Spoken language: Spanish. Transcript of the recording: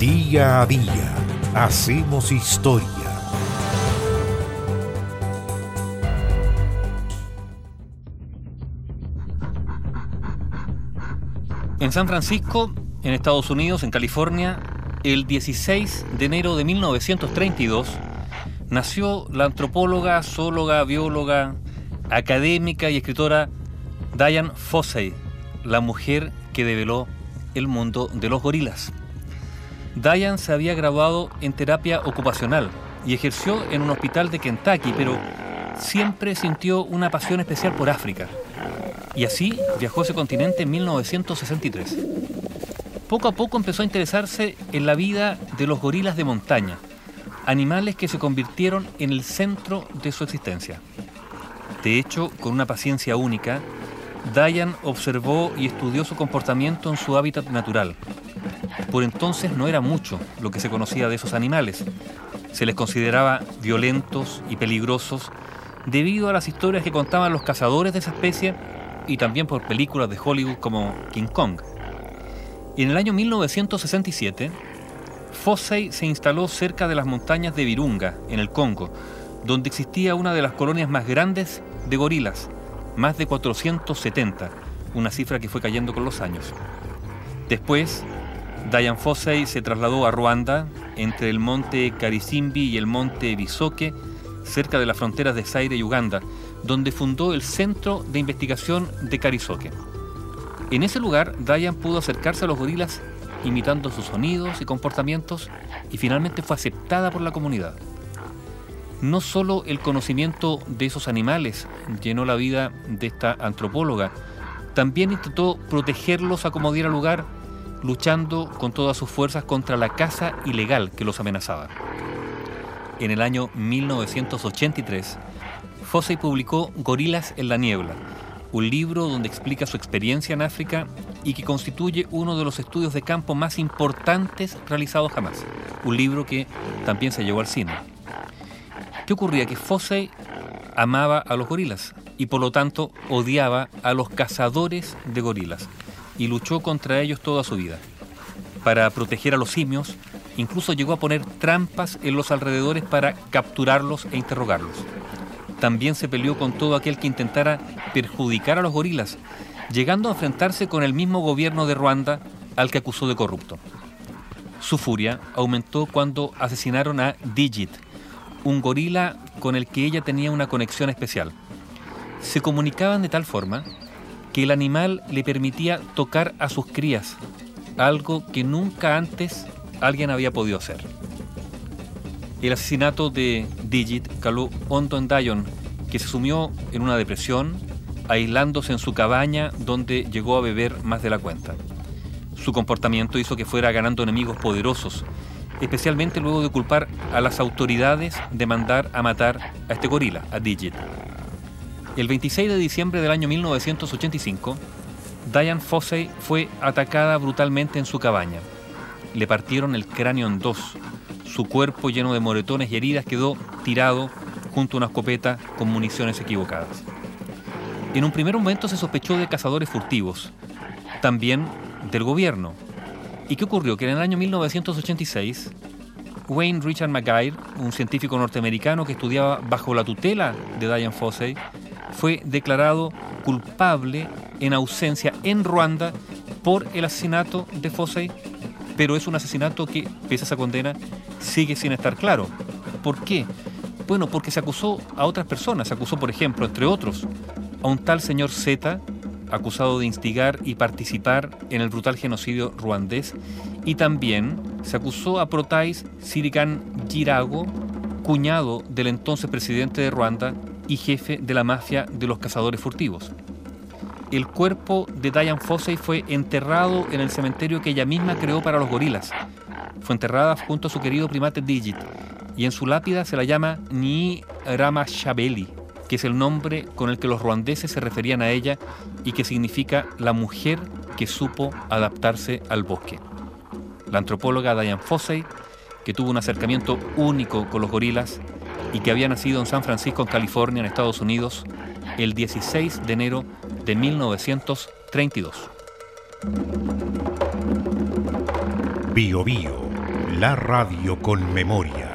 Día a día hacemos historia. En San Francisco, en Estados Unidos, en California, el 16 de enero de 1932, nació la antropóloga, zoóloga, bióloga, académica y escritora Diane Fossey, la mujer que develó el mundo de los gorilas. Diane se había graduado en terapia ocupacional y ejerció en un hospital de Kentucky, pero siempre sintió una pasión especial por África. Y así viajó a ese continente en 1963. Poco a poco empezó a interesarse en la vida de los gorilas de montaña, animales que se convirtieron en el centro de su existencia. De hecho, con una paciencia única, Diane observó y estudió su comportamiento en su hábitat natural. Por entonces no era mucho lo que se conocía de esos animales. Se les consideraba violentos y peligrosos debido a las historias que contaban los cazadores de esa especie y también por películas de Hollywood como King Kong. En el año 1967, Fossey se instaló cerca de las montañas de Virunga, en el Congo, donde existía una de las colonias más grandes de gorilas, más de 470, una cifra que fue cayendo con los años. Después, Diane Fossey se trasladó a Ruanda, entre el monte Karisimbi y el monte Bisoke, cerca de las fronteras de Zaire y Uganda, donde fundó el Centro de Investigación de Karisoke. En ese lugar, Diane pudo acercarse a los gorilas imitando sus sonidos y comportamientos y finalmente fue aceptada por la comunidad. No solo el conocimiento de esos animales llenó la vida de esta antropóloga, también intentó protegerlos a como diera lugar, luchando con todas sus fuerzas contra la caza ilegal que los amenazaba. En el año 1983, Fossey publicó Gorilas en la Niebla, un libro donde explica su experiencia en África y que constituye uno de los estudios de campo más importantes realizados jamás. Un libro que también se llevó al cine. ¿Qué ocurría? Que Fossey amaba a los gorilas y por lo tanto odiaba a los cazadores de gorilas y luchó contra ellos toda su vida. Para proteger a los simios, incluso llegó a poner trampas en los alrededores para capturarlos e interrogarlos. También se peleó con todo aquel que intentara perjudicar a los gorilas, llegando a enfrentarse con el mismo gobierno de Ruanda al que acusó de corrupto. Su furia aumentó cuando asesinaron a Digit, un gorila con el que ella tenía una conexión especial. Se comunicaban de tal forma que el animal le permitía tocar a sus crías, algo que nunca antes alguien había podido hacer. El asesinato de Digit caló hondo en Dion, que se sumió en una depresión, aislándose en su cabaña donde llegó a beber más de la cuenta. Su comportamiento hizo que fuera ganando enemigos poderosos, especialmente luego de culpar a las autoridades de mandar a matar a este gorila, a Digit. El 26 de diciembre del año 1985, Diane Fossey fue atacada brutalmente en su cabaña. Le partieron el cráneo en dos. Su cuerpo lleno de moretones y heridas quedó tirado junto a una escopeta con municiones equivocadas. En un primer momento se sospechó de cazadores furtivos, también del gobierno. ¿Y qué ocurrió? Que en el año 1986, Wayne Richard McGuire, un científico norteamericano que estudiaba bajo la tutela de Diane Fossey, fue declarado culpable en ausencia en Ruanda por el asesinato de Fossey, pero es un asesinato que, pese a esa condena, sigue sin estar claro. ¿Por qué? Bueno, porque se acusó a otras personas. Se acusó, por ejemplo, entre otros, a un tal señor Z, acusado de instigar y participar en el brutal genocidio ruandés, y también se acusó a Protais Sirigan Girago, cuñado del entonces presidente de Ruanda y jefe de la mafia de los cazadores furtivos. El cuerpo de Diane Fossey fue enterrado en el cementerio que ella misma creó para los gorilas. Fue enterrada junto a su querido primate Digit, y en su lápida se la llama Ni Rama Shabeli, que es el nombre con el que los ruandeses se referían a ella y que significa la mujer que supo adaptarse al bosque. La antropóloga Diane Fossey, que tuvo un acercamiento único con los gorilas y que había nacido en San Francisco, California, en Estados Unidos, el 16 de enero de 1932. Bio Bio La radio con memoria.